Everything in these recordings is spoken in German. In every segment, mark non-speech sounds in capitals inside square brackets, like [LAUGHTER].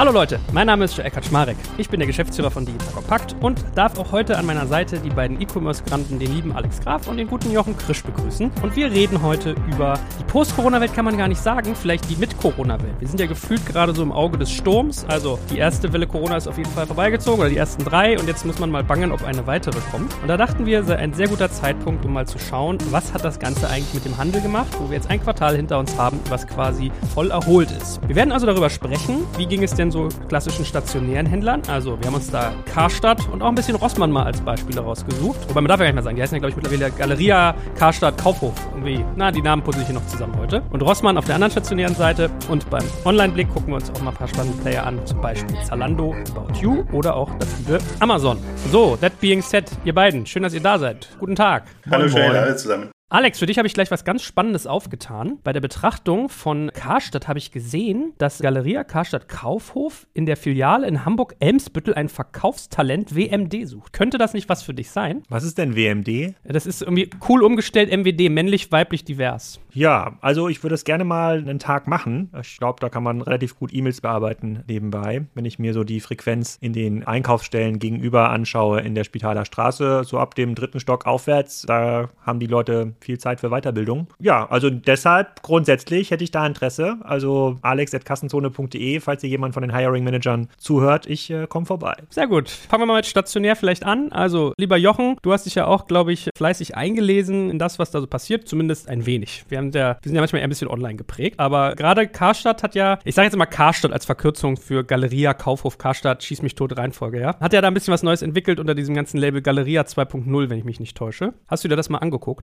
Hallo Leute, mein Name ist Eckhard Schmarek. Ich bin der Geschäftsführer von Digital Compact und darf auch heute an meiner Seite die beiden E-Commerce-Granten, den lieben Alex Graf und den guten Jochen Krisch begrüßen. Und wir reden heute über die Post-Corona-Welt, kann man gar nicht sagen, vielleicht die Mit-Corona-Welt. Wir sind ja gefühlt gerade so im Auge des Sturms. Also die erste Welle Corona ist auf jeden Fall vorbeigezogen oder die ersten drei und jetzt muss man mal bangen, ob eine weitere kommt. Und da dachten wir, sei ein sehr guter Zeitpunkt, um mal zu schauen, was hat das Ganze eigentlich mit dem Handel gemacht, wo wir jetzt ein Quartal hinter uns haben, was quasi voll erholt ist. Wir werden also darüber sprechen, wie ging es denn so klassischen stationären Händlern. Also wir haben uns da Karstadt und auch ein bisschen Rossmann mal als Beispiele rausgesucht. Wobei man darf ja gar nicht mehr sagen, die heißen ja glaube ich mittlerweile Galeria, Karstadt, Kaufhof. Irgendwie, na, die Namen puzzle ich hier noch zusammen heute. Und Rossmann auf der anderen stationären Seite. Und beim Online-Blick gucken wir uns auch mal ein paar spannende Player an. Zum Beispiel Zalando, About You oder auch das liebe Amazon. So, that being said, ihr beiden, schön, dass ihr da seid. Guten Tag. Hallo, schön, alle zusammen. Alex, für dich habe ich gleich was ganz Spannendes aufgetan. Bei der Betrachtung von Karstadt habe ich gesehen, dass Galeria Karstadt Kaufhof in der Filiale in Hamburg-Elmsbüttel ein Verkaufstalent WMD sucht. Könnte das nicht was für dich sein? Was ist denn WMD? Das ist irgendwie cool umgestellt MWD, männlich, weiblich, divers. Ja, also ich würde es gerne mal einen Tag machen. Ich glaube, da kann man relativ gut E-Mails bearbeiten nebenbei. Wenn ich mir so die Frequenz in den Einkaufsstellen gegenüber anschaue in der Spitaler Straße, so ab dem dritten Stock aufwärts, da haben die Leute viel Zeit für Weiterbildung. Ja, also deshalb grundsätzlich hätte ich da Interesse. Also alex.kassenzone.de, falls ihr jemand von den Hiring Managern zuhört, ich äh, komme vorbei. Sehr gut. Fangen wir mal mit stationär vielleicht an. Also, lieber Jochen, du hast dich ja auch, glaube ich, fleißig eingelesen in das, was da so passiert, zumindest ein wenig. Wir, haben ja, wir sind ja manchmal eher ein bisschen online geprägt, aber gerade Karstadt hat ja, ich sage jetzt mal Karstadt als Verkürzung für Galeria, Kaufhof, Karstadt, Schieß mich tot, Reihenfolge, ja. Hat ja da ein bisschen was Neues entwickelt unter diesem ganzen Label Galeria 2.0, wenn ich mich nicht täusche. Hast du dir das mal angeguckt?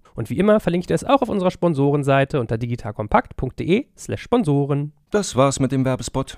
Und wie immer verlinke ich das auch auf unserer Sponsorenseite unter digitalkompakt.de/slash Sponsoren. Das war's mit dem Werbespot.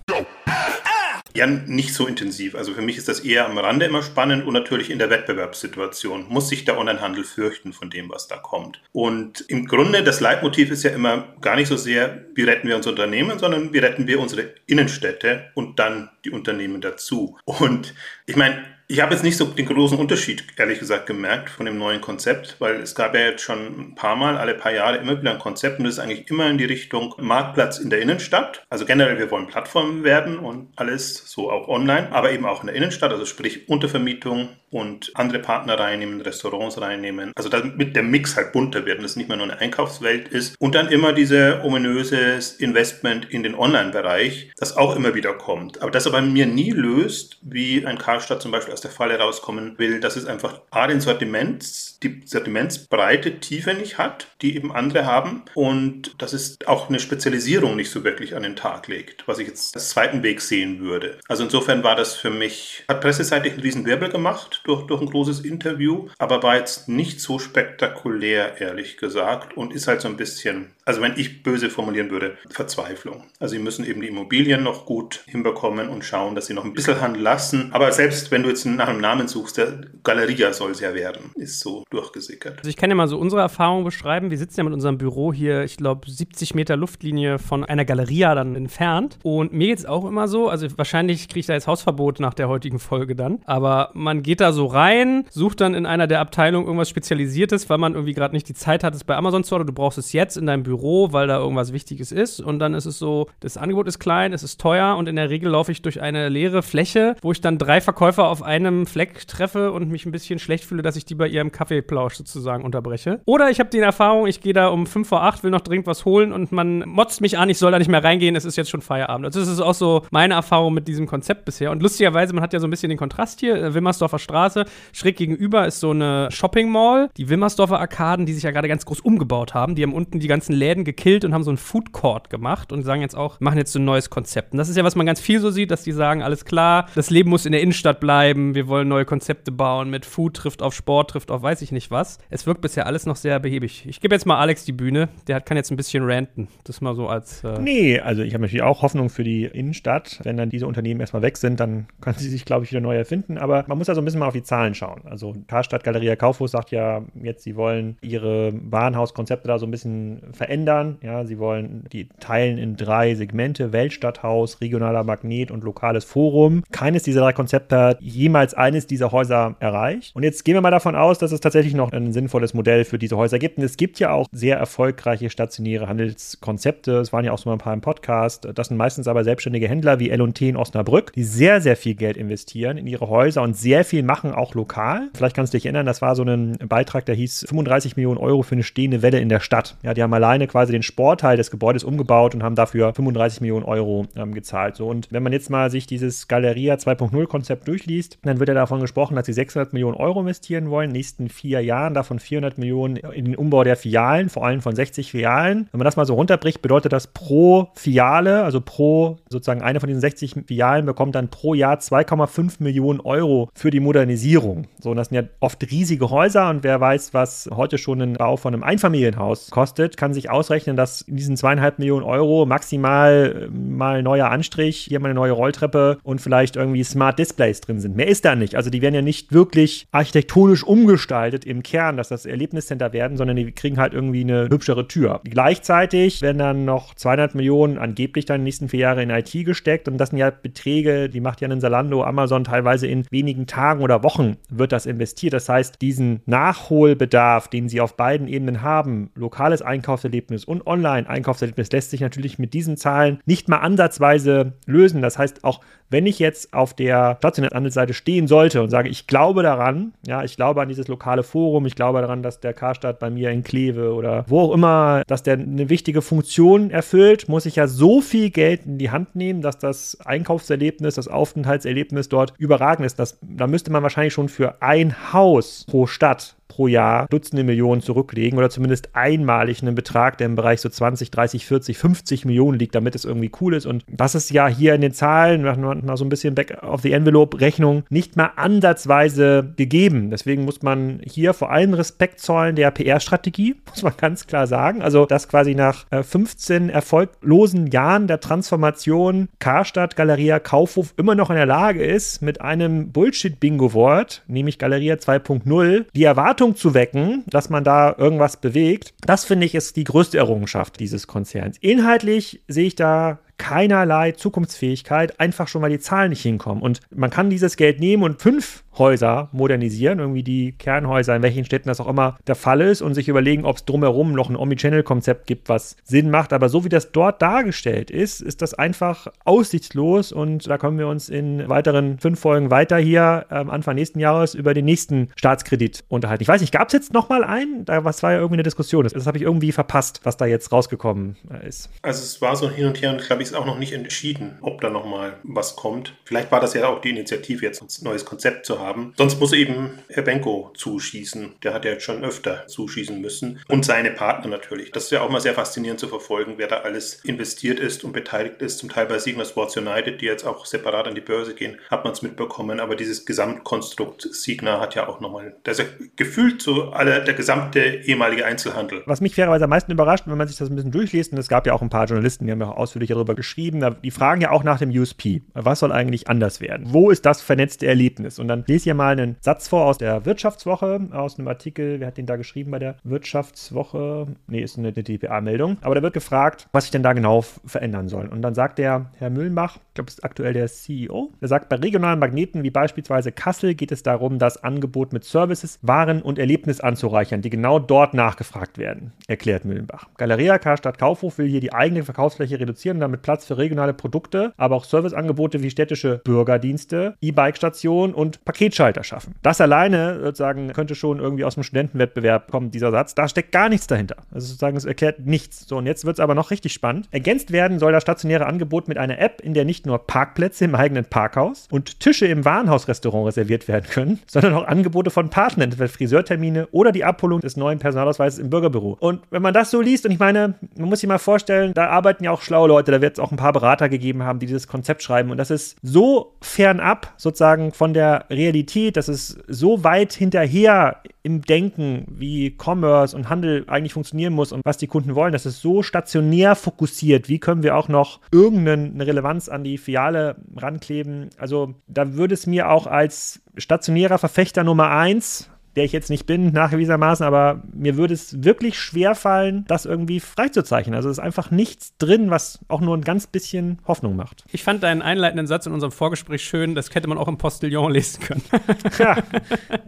Ja, nicht so intensiv. Also für mich ist das eher am Rande immer spannend und natürlich in der Wettbewerbssituation. Muss sich der Onlinehandel fürchten von dem, was da kommt? Und im Grunde, das Leitmotiv ist ja immer gar nicht so sehr, wie retten wir unser Unternehmen, sondern wie retten wir unsere Innenstädte und dann die Unternehmen dazu. Und ich meine, ich habe jetzt nicht so den großen Unterschied, ehrlich gesagt, gemerkt von dem neuen Konzept, weil es gab ja jetzt schon ein paar Mal, alle paar Jahre immer wieder ein Konzept und das ist eigentlich immer in die Richtung Marktplatz in der Innenstadt. Also generell, wir wollen Plattformen werden und alles so auch online, aber eben auch in der Innenstadt, also sprich Untervermietung und andere Partner reinnehmen, Restaurants reinnehmen. Also damit der Mix halt bunter wird und es nicht mehr nur eine Einkaufswelt ist. Und dann immer diese ominöses Investment in den Online-Bereich, das auch immer wieder kommt. Aber das aber mir nie löst, wie ein Karstadt zum Beispiel aus der Falle rauskommen will, dass es einfach A, den Sortiments, die Sortimentsbreite, Tiefe nicht hat, die eben andere haben und dass es auch eine Spezialisierung nicht so wirklich an den Tag legt, was ich jetzt als zweiten Weg sehen würde. Also insofern war das für mich, hat presseseitig einen riesen Wirbel gemacht durch, durch ein großes Interview, aber war jetzt nicht so spektakulär, ehrlich gesagt und ist halt so ein bisschen, also wenn ich böse formulieren würde, Verzweiflung. Also sie müssen eben die Immobilien noch gut hinbekommen und schauen, dass sie noch ein bisschen handeln lassen, aber selbst wenn du jetzt nach einem Namen suchst, der Galeria soll es ja werden, ist so durchgesickert. Also ich kann ja mal so unsere Erfahrung beschreiben. Wir sitzen ja mit unserem Büro hier, ich glaube, 70 Meter Luftlinie von einer Galeria dann entfernt. Und mir geht es auch immer so, also wahrscheinlich kriege ich da jetzt Hausverbot nach der heutigen Folge dann, aber man geht da so rein, sucht dann in einer der Abteilungen irgendwas Spezialisiertes, weil man irgendwie gerade nicht die Zeit hat, es bei Amazon zu oder du brauchst es jetzt in deinem Büro, weil da irgendwas Wichtiges ist. Und dann ist es so, das Angebot ist klein, es ist teuer und in der Regel laufe ich durch eine leere Fläche, wo ich dann drei Verkäufer auf einem Fleck treffe und mich ein bisschen schlecht fühle, dass ich die bei ihrem Kaffeeplausch sozusagen unterbreche. Oder ich habe die Erfahrung, ich gehe da um 5 vor 8, will noch dringend was holen und man motzt mich an, ich soll da nicht mehr reingehen, es ist jetzt schon Feierabend. Also das ist auch so meine Erfahrung mit diesem Konzept bisher. Und lustigerweise, man hat ja so ein bisschen den Kontrast hier. Äh, Wimmersdorfer Straße, schräg gegenüber ist so eine Shopping Mall. Die Wimmersdorfer Arkaden, die sich ja gerade ganz groß umgebaut haben, die haben unten die ganzen Läden gekillt und haben so einen Food Court gemacht und sagen jetzt auch, machen jetzt so ein neues Konzept. Und das ist ja, was man ganz viel so sieht, dass die sagen, alles klar, das Leben muss in der Innenstadt bleiben, wir wollen neue Konzepte bauen mit Food trifft auf Sport, trifft auf weiß ich nicht was. Es wirkt bisher alles noch sehr behäbig. Ich gebe jetzt mal Alex die Bühne, der kann jetzt ein bisschen ranten. Das mal so als. Äh nee, also ich habe natürlich auch Hoffnung für die Innenstadt. Wenn dann diese Unternehmen erstmal weg sind, dann können sie sich, glaube ich, wieder neu erfinden. Aber man muss also ein bisschen mal auf die Zahlen schauen. Also Karstadt Galeria Kaufhaus sagt ja jetzt, sie wollen ihre Warenhauskonzepte da so ein bisschen verändern. Ja, sie wollen die teilen in drei Segmente: Weltstadthaus, regionaler Magnet und lokales Forum. Keines dieser drei Konzepte hat jemals eines dieser Häuser erreicht. Und jetzt gehen wir mal davon aus, dass es tatsächlich noch ein sinnvolles Modell für diese Häuser gibt. Und es gibt ja auch sehr erfolgreiche stationäre Handelskonzepte. Es waren ja auch so ein paar im Podcast. Das sind meistens aber selbstständige Händler wie L&T in Osnabrück, die sehr, sehr viel Geld investieren in ihre Häuser und sehr viel machen, auch lokal. Vielleicht kannst du dich erinnern, das war so ein Beitrag, der hieß 35 Millionen Euro für eine stehende Welle in der Stadt. Ja, die haben alleine quasi den Sportteil des Gebäudes umgebaut und haben dafür 35 Millionen Euro ähm, gezahlt. So, und wenn man jetzt mal sich dieses Galeria 2.0 Konzept durchliest, dann wird ja davon gesprochen, dass sie 600 Millionen Euro investieren wollen in den nächsten vier Jahren, davon 400 Millionen in den Umbau der Filialen, vor allem von 60 Filialen. Wenn man das mal so runterbricht, bedeutet das pro Filiale, also pro sozusagen eine von diesen 60 Filialen bekommt dann pro Jahr 2,5 Millionen Euro für die Modernisierung. So, und das sind ja oft riesige Häuser und wer weiß, was heute schon ein Bau von einem Einfamilienhaus kostet, kann sich ausrechnen, dass in diesen zweieinhalb Millionen Euro maximal äh, mal neuer Anstrich, hier mal eine neue Rolltreppe und vielleicht irgendwie Smart Displays drin sind. Mehr ist da nicht. Also die werden ja nicht wirklich architektonisch umgestaltet im Kern, dass das Erlebniscenter werden, sondern die kriegen halt irgendwie eine hübschere Tür. Gleichzeitig werden dann noch 200 Millionen angeblich dann in den nächsten vier Jahre in IT gesteckt und das sind ja Beträge, die macht ja ein Salando, Amazon teilweise in wenigen Tagen oder Wochen wird das investiert. Das heißt, diesen Nachholbedarf, den sie auf beiden Ebenen haben, lokales Einkaufserlebnis und Online-Einkaufserlebnis, lässt sich natürlich mit diesen Zahlen nicht mal ansatzweise lösen. Das heißt, auch wenn ich jetzt auf der stationären Handelsseite stehen sollte und sage, ich glaube daran, ja, ich glaube an dieses lokale Forum, ich glaube daran, dass der Karstadt bei mir in Kleve oder wo auch immer, dass der eine wichtige Funktion erfüllt, muss ich ja so viel Geld in die Hand nehmen, dass das Einkaufserlebnis, das Aufenthaltserlebnis dort überragend ist. Das, da müsste man wahrscheinlich schon für ein Haus pro Stadt pro Jahr Dutzende Millionen zurücklegen oder zumindest einmalig einen Betrag, der im Bereich so 20, 30, 40, 50 Millionen liegt, damit es irgendwie cool ist. Und das ist ja hier in den Zahlen, mal so ein bisschen back of the envelope Rechnung, nicht mal ansatzweise gegeben. Deswegen muss man hier vor allem Respekt zollen der PR-Strategie, [LAUGHS] muss man ganz klar sagen. Also, dass quasi nach 15 äh, erfolglosen Jahren der Transformation Karstadt, Galeria, Kaufhof immer noch in der Lage ist, mit einem Bullshit-Bingo-Wort, nämlich Galeria 2.0, die Erwartung zu wecken, dass man da irgendwas bewegt, das finde ich ist die größte Errungenschaft dieses Konzerns. Inhaltlich sehe ich da keinerlei Zukunftsfähigkeit, einfach schon mal die Zahlen nicht hinkommen. Und man kann dieses Geld nehmen und fünf Häuser modernisieren, irgendwie die Kernhäuser, in welchen Städten das auch immer der Fall ist, und sich überlegen, ob es drumherum noch ein Omnichannel-Konzept gibt, was Sinn macht. Aber so wie das dort dargestellt ist, ist das einfach aussichtslos und da können wir uns in weiteren fünf Folgen weiter hier ähm, Anfang nächsten Jahres über den nächsten Staatskredit unterhalten. Ich weiß nicht, gab es jetzt nochmal einen? Da was war ja irgendwie eine Diskussion. Das, das habe ich irgendwie verpasst, was da jetzt rausgekommen äh, ist. Also es war so hin und her und glaube ich ist auch noch nicht entschieden, ob da nochmal was kommt. Vielleicht war das ja auch die Initiative, jetzt ein neues Konzept zu haben. Sonst muss eben Herr Benko zuschießen. Der hat ja jetzt schon öfter zuschießen müssen. Und seine Partner natürlich. Das ist ja auch mal sehr faszinierend zu verfolgen, wer da alles investiert ist und beteiligt ist. Zum Teil bei Sigma Sports United, die jetzt auch separat an die Börse gehen, hat man es mitbekommen. Aber dieses Gesamtkonstrukt Signa hat ja auch nochmal, das ist ja gefühlt der gesamte ehemalige Einzelhandel. Was mich fairerweise am meisten überrascht, wenn man sich das ein bisschen durchliest, und es gab ja auch ein paar Journalisten, die haben ja auch ausführlich darüber darüber geschrieben. Die fragen ja auch nach dem USP. Was soll eigentlich anders werden? Wo ist das vernetzte Erlebnis? Und dann lese ich mal einen Satz vor aus der Wirtschaftswoche, aus einem Artikel. Wer hat den da geschrieben bei der Wirtschaftswoche? Nee, ist eine DPA-Meldung. Aber da wird gefragt, was sich denn da genau verändern soll. Und dann sagt der Herr Müllenbach, ich glaube, ist aktuell der CEO, der sagt, bei regionalen Magneten wie beispielsweise Kassel geht es darum, das Angebot mit Services, Waren und Erlebnis anzureichern, die genau dort nachgefragt werden, erklärt Müllenbach. Galeria Karstadt Kaufhof will hier die eigene Verkaufsfläche reduzieren und damit Platz für regionale Produkte, aber auch Serviceangebote wie städtische Bürgerdienste, E-Bike-Stationen und Paketschalter schaffen. Das alleine sozusagen könnte schon irgendwie aus dem Studentenwettbewerb kommen, dieser Satz. Da steckt gar nichts dahinter. Also sozusagen, es erklärt nichts. So, und jetzt wird es aber noch richtig spannend. Ergänzt werden soll das stationäre Angebot mit einer App, in der nicht nur Parkplätze im eigenen Parkhaus und Tische im Warenhausrestaurant reserviert werden können, sondern auch Angebote von Partnern, etwa Friseurtermine oder die Abholung des neuen Personalausweises im Bürgerbüro. Und wenn man das so liest, und ich meine, man muss sich mal vorstellen, da arbeiten ja auch schlaue Leute, da wird es auch ein paar Berater gegeben haben, die dieses Konzept schreiben. Und das ist so fernab sozusagen von der Realität, das ist so weit hinterher im Denken, wie Commerce und Handel eigentlich funktionieren muss und was die Kunden wollen. Das ist so stationär fokussiert. Wie können wir auch noch irgendeine Relevanz an die Filiale rankleben? Also da würde es mir auch als stationärer Verfechter Nummer eins der ich jetzt nicht bin, nachgewiesenermaßen, aber mir würde es wirklich schwer fallen, das irgendwie freizuzeichnen. Also es ist einfach nichts drin, was auch nur ein ganz bisschen Hoffnung macht. Ich fand deinen einleitenden Satz in unserem Vorgespräch schön, das hätte man auch im Postillon lesen können. [LAUGHS] ja,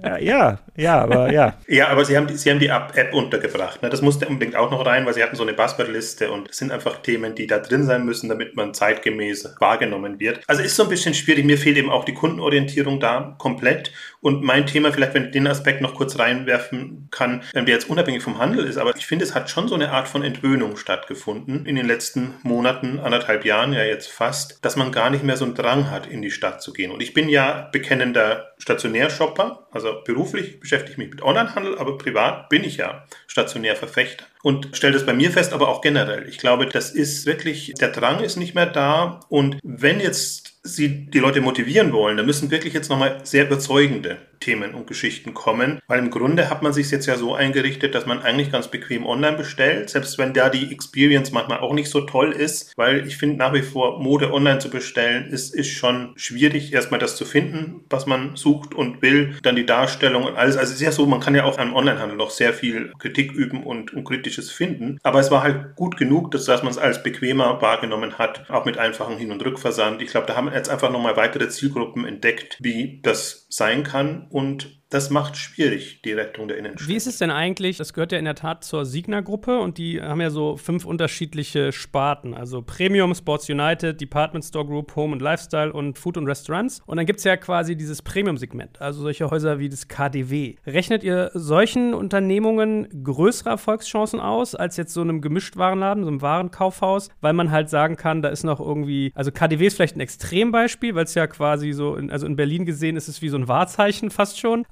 ja, ja, aber ja. [LAUGHS] Ja, aber sie haben die, sie haben die App untergebracht. Ne? Das musste unbedingt auch noch rein, weil sie hatten so eine Buzzword-Liste und es sind einfach Themen, die da drin sein müssen, damit man zeitgemäß wahrgenommen wird. Also ist so ein bisschen schwierig. Mir fehlt eben auch die Kundenorientierung da komplett. Und mein Thema, vielleicht wenn ich den Aspekt noch kurz reinwerfen kann, der jetzt unabhängig vom Handel ist, aber ich finde, es hat schon so eine Art von Entwöhnung stattgefunden in den letzten Monaten, anderthalb Jahren ja jetzt fast, dass man gar nicht mehr so einen Drang hat, in die Stadt zu gehen. Und ich bin ja bekennender Stationärshopper, also beruflich beschäftige ich mich mit Onlinehandel, aber privat bin ich ja Stationärverfechter und stelle das bei mir fest, aber auch generell. Ich glaube, das ist wirklich, der Drang ist nicht mehr da und wenn jetzt Sie die Leute motivieren wollen, dann müssen wirklich jetzt nochmal sehr überzeugende Themen und Geschichten kommen, weil im Grunde hat man sich jetzt ja so eingerichtet, dass man eigentlich ganz bequem online bestellt, selbst wenn da die Experience manchmal auch nicht so toll ist, weil ich finde nach wie vor Mode online zu bestellen ist, ist schon schwierig, erstmal das zu finden, was man sucht und will, dann die Darstellung und alles. Also es ist ja so, man kann ja auch am Onlinehandel noch sehr viel Kritik üben und, und Kritisches finden, aber es war halt gut genug, dass, dass man es als bequemer wahrgenommen hat, auch mit einfachen Hin- und Rückversand. Ich glaube, da haben jetzt einfach nochmal weitere Zielgruppen entdeckt, wie das sein kann und das macht schwierig, die Rettung der Innenstadt. Wie ist es denn eigentlich? Das gehört ja in der Tat zur Signa-Gruppe und die haben ja so fünf unterschiedliche Sparten. Also Premium, Sports United, Department Store Group, Home and Lifestyle und Food und Restaurants. Und dann gibt es ja quasi dieses Premium-Segment, also solche Häuser wie das KDW. Rechnet ihr solchen Unternehmungen größere Erfolgschancen aus als jetzt so einem Gemischtwarenladen, so einem Warenkaufhaus, weil man halt sagen kann, da ist noch irgendwie, also KDW ist vielleicht ein Extrembeispiel, weil es ja quasi so, in, also in Berlin gesehen ist es wie so ein Wahrzeichen fast schon.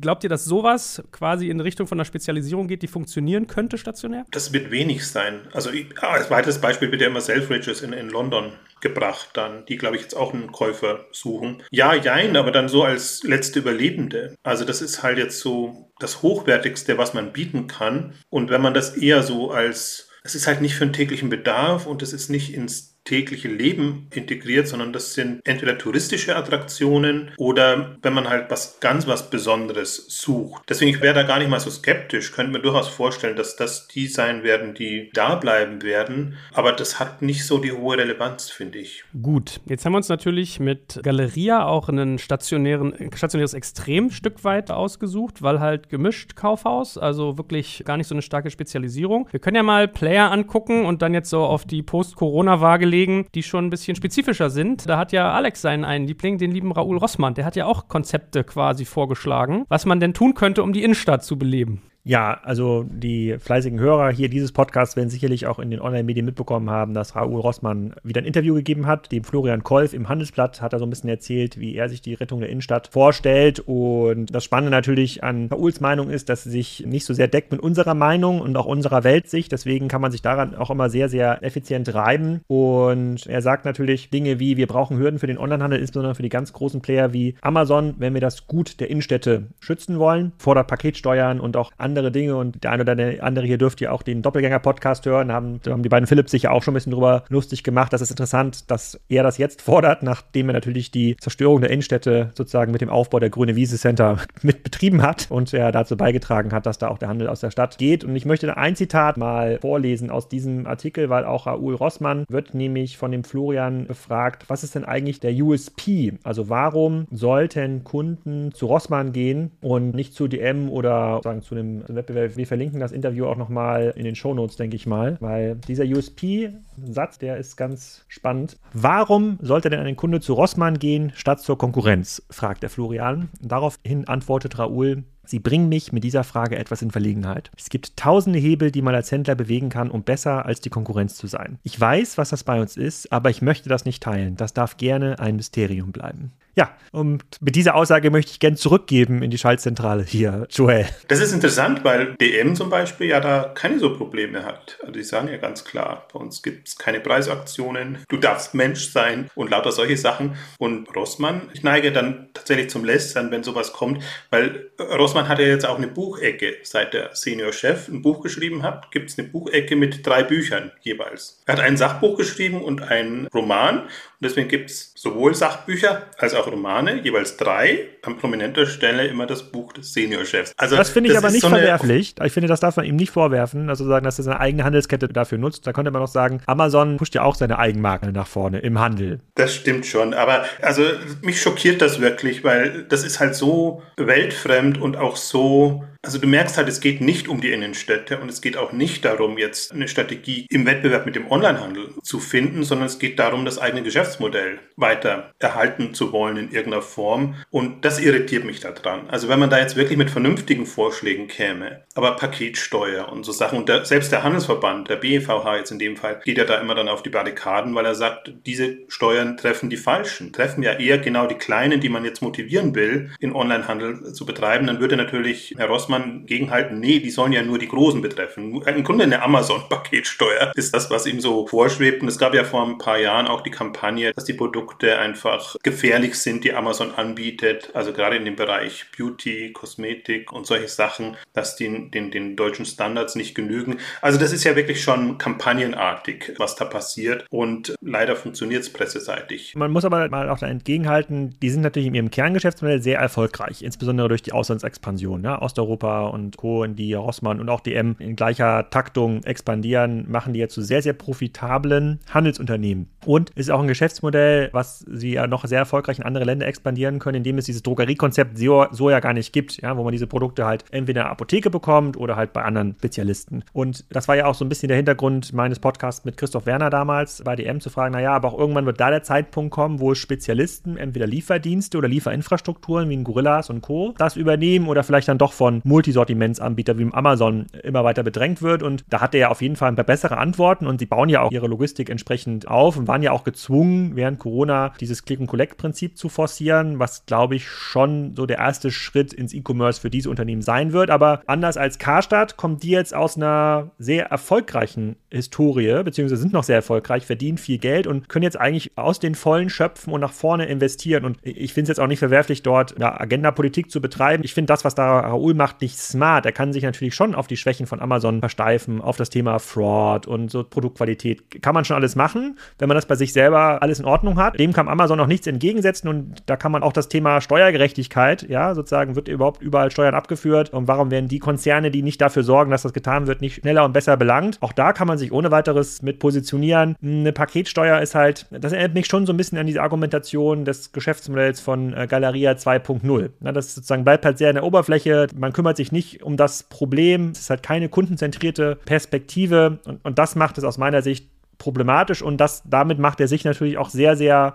Glaubt ihr, dass sowas quasi in Richtung von einer Spezialisierung geht, die funktionieren könnte stationär? Das wird wenig sein. Also ah, als weiteres Beispiel wird ja immer Selfridges in, in London gebracht, dann, die, glaube ich, jetzt auch einen Käufer suchen. Ja, jein, aber dann so als letzte Überlebende. Also das ist halt jetzt so das Hochwertigste, was man bieten kann. Und wenn man das eher so als, es ist halt nicht für den täglichen Bedarf und es ist nicht ins tägliche Leben integriert, sondern das sind entweder touristische Attraktionen oder wenn man halt was ganz was Besonderes sucht. Deswegen, ich wäre da gar nicht mal so skeptisch, könnte mir durchaus vorstellen, dass das die sein werden, die da bleiben werden, aber das hat nicht so die hohe Relevanz, finde ich. Gut, jetzt haben wir uns natürlich mit Galeria auch einen stationären, stationäres Extremstück weit ausgesucht, weil halt gemischt Kaufhaus, also wirklich gar nicht so eine starke Spezialisierung. Wir können ja mal Player angucken und dann jetzt so auf die Post-Corona-Waage legen, die schon ein bisschen spezifischer sind. Da hat ja Alex seinen einen Liebling, den lieben Raoul Rossmann. Der hat ja auch Konzepte quasi vorgeschlagen, was man denn tun könnte, um die Innenstadt zu beleben. Ja, also die fleißigen Hörer hier dieses Podcasts werden sicherlich auch in den Online-Medien mitbekommen haben, dass Raoul Rossmann wieder ein Interview gegeben hat. Dem Florian Kolf im Handelsblatt hat er so ein bisschen erzählt, wie er sich die Rettung der Innenstadt vorstellt. Und das Spannende natürlich an Raouls Meinung ist, dass sie sich nicht so sehr deckt mit unserer Meinung und auch unserer Weltsicht. Deswegen kann man sich daran auch immer sehr, sehr effizient reiben. Und er sagt natürlich Dinge wie, wir brauchen Hürden für den Onlinehandel, insbesondere für die ganz großen Player wie Amazon, wenn wir das Gut der Innenstädte schützen wollen, fordert Paketsteuern und auch andere andere Dinge und der eine oder der andere hier dürfte ja auch den Doppelgänger-Podcast hören. Haben, haben die beiden Philips sich ja auch schon ein bisschen drüber lustig gemacht. Das ist interessant, dass er das jetzt fordert, nachdem er natürlich die Zerstörung der Innenstädte sozusagen mit dem Aufbau der Grüne Wiese Center [LAUGHS] mit betrieben hat und er dazu beigetragen hat, dass da auch der Handel aus der Stadt geht. Und ich möchte da ein Zitat mal vorlesen aus diesem Artikel, weil auch Raoul Rossmann wird nämlich von dem Florian befragt, was ist denn eigentlich der USP? Also warum sollten Kunden zu Rossmann gehen und nicht zu DM oder sagen zu einem Wettbewerb? Wir verlinken das Interview auch nochmal in den Shownotes, denke ich mal, weil dieser USP-Satz, der ist ganz spannend. Warum sollte denn ein Kunde zu Rossmann gehen statt zur Konkurrenz? fragt der Florian. Daraufhin antwortet Raoul, Sie bringen mich mit dieser Frage etwas in Verlegenheit. Es gibt tausende Hebel, die man als Händler bewegen kann, um besser als die Konkurrenz zu sein. Ich weiß, was das bei uns ist, aber ich möchte das nicht teilen. Das darf gerne ein Mysterium bleiben. Ja, und mit dieser Aussage möchte ich gerne zurückgeben in die Schaltzentrale hier, Joel. Das ist interessant, weil DM zum Beispiel ja da keine so Probleme hat. Also die sagen ja ganz klar, bei uns gibt es keine Preisaktionen, du darfst Mensch sein und lauter solche Sachen. Und Rossmann, ich neige dann tatsächlich zum Lästern, wenn sowas kommt, weil Rossmann hat ja jetzt auch eine Buchecke, seit der Senior-Chef ein Buch geschrieben hat, gibt es eine Buchecke mit drei Büchern jeweils. Er hat ein Sachbuch geschrieben und einen Roman deswegen gibt es sowohl Sachbücher als auch Romane, jeweils drei, an prominenter Stelle immer das Buch des Seniorchefs. Also, das finde ich aber nicht so verwerflich. Ich finde, das darf man ihm nicht vorwerfen, also sagen, dass er seine eigene Handelskette dafür nutzt. Da könnte man auch sagen, Amazon pusht ja auch seine Eigenmarke nach vorne im Handel. Das stimmt schon, aber also mich schockiert das wirklich, weil das ist halt so weltfremd und auch so also du merkst halt, es geht nicht um die Innenstädte und es geht auch nicht darum, jetzt eine Strategie im Wettbewerb mit dem Onlinehandel zu finden, sondern es geht darum, das eigene Geschäftsmodell weiter erhalten zu wollen in irgendeiner Form. Und das irritiert mich daran. Also wenn man da jetzt wirklich mit vernünftigen Vorschlägen käme, aber Paketsteuer und so Sachen, und der, selbst der Handelsverband, der BEVH jetzt in dem Fall, geht ja da immer dann auf die Barrikaden, weil er sagt, diese Steuern treffen die Falschen, treffen ja eher genau die Kleinen, die man jetzt motivieren will, in Onlinehandel zu betreiben. Dann würde natürlich Herr Rossmann man gegenhalten, nee, die sollen ja nur die Großen betreffen. Im Grunde eine Amazon-Paketsteuer [LAUGHS] ist das, was ihm so vorschwebt. Und es gab ja vor ein paar Jahren auch die Kampagne, dass die Produkte einfach gefährlich sind, die Amazon anbietet. Also gerade in dem Bereich Beauty, Kosmetik und solche Sachen, dass die den, den deutschen Standards nicht genügen. Also das ist ja wirklich schon kampagnenartig, was da passiert. Und leider funktioniert es presseseitig. Man muss aber mal auch da entgegenhalten, die sind natürlich in ihrem Kerngeschäftsmodell sehr erfolgreich, insbesondere durch die Auslandsexpansion. Ja? Osteuropa Europa und Co., in die Rossmann und auch DM in gleicher Taktung expandieren, machen die ja zu sehr, sehr profitablen Handelsunternehmen. Und ist auch ein Geschäftsmodell, was sie ja noch sehr erfolgreich in andere Länder expandieren können, indem es dieses Drogeriekonzept so, so ja gar nicht gibt, ja, wo man diese Produkte halt entweder in der Apotheke bekommt oder halt bei anderen Spezialisten. Und das war ja auch so ein bisschen der Hintergrund meines Podcasts mit Christoph Werner damals bei DM zu fragen, naja, aber auch irgendwann wird da der Zeitpunkt kommen, wo Spezialisten entweder Lieferdienste oder Lieferinfrastrukturen wie ein Gorillas und Co. das übernehmen oder vielleicht dann doch von Multisortimentsanbieter wie Amazon immer weiter bedrängt wird. Und da hat er ja auf jeden Fall ein paar bessere Antworten und sie bauen ja auch ihre Logistik entsprechend auf und waren ja auch gezwungen, während Corona dieses Click-and-Collect-Prinzip zu forcieren, was glaube ich schon so der erste Schritt ins E-Commerce für diese Unternehmen sein wird. Aber anders als Karstadt kommen die jetzt aus einer sehr erfolgreichen Historie, beziehungsweise sind noch sehr erfolgreich, verdienen viel Geld und können jetzt eigentlich aus den Vollen schöpfen und nach vorne investieren. Und ich finde es jetzt auch nicht verwerflich, dort ja, Agenda-Politik zu betreiben. Ich finde das, was da Raoul macht, nicht smart. Er kann sich natürlich schon auf die Schwächen von Amazon versteifen, auf das Thema Fraud und so Produktqualität. Kann man schon alles machen, wenn man das bei sich selber alles in Ordnung hat. Dem kann Amazon noch nichts entgegensetzen und da kann man auch das Thema Steuergerechtigkeit, ja, sozusagen, wird überhaupt überall Steuern abgeführt und warum werden die Konzerne, die nicht dafür sorgen, dass das getan wird, nicht schneller und besser belangt? Auch da kann man sich ohne weiteres mit positionieren. Eine Paketsteuer ist halt, das erinnert mich schon so ein bisschen an diese Argumentation des Geschäftsmodells von äh, Galeria 2.0. das sozusagen bleibt halt sehr in der Oberfläche. Man kümmert sich nicht um das Problem. Es ist halt keine kundenzentrierte Perspektive und, und das macht es aus meiner Sicht problematisch und das, damit macht er sich natürlich auch sehr, sehr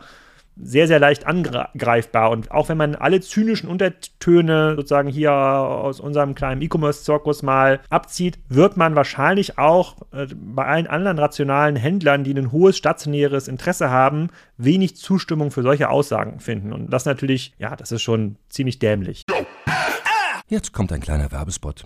sehr, sehr leicht angreifbar. Und auch wenn man alle zynischen Untertöne sozusagen hier aus unserem kleinen E-Commerce-Zirkus mal abzieht, wird man wahrscheinlich auch äh, bei allen anderen rationalen Händlern, die ein hohes stationäres Interesse haben, wenig Zustimmung für solche Aussagen finden. Und das natürlich, ja, das ist schon ziemlich dämlich. Jetzt kommt ein kleiner Werbespot.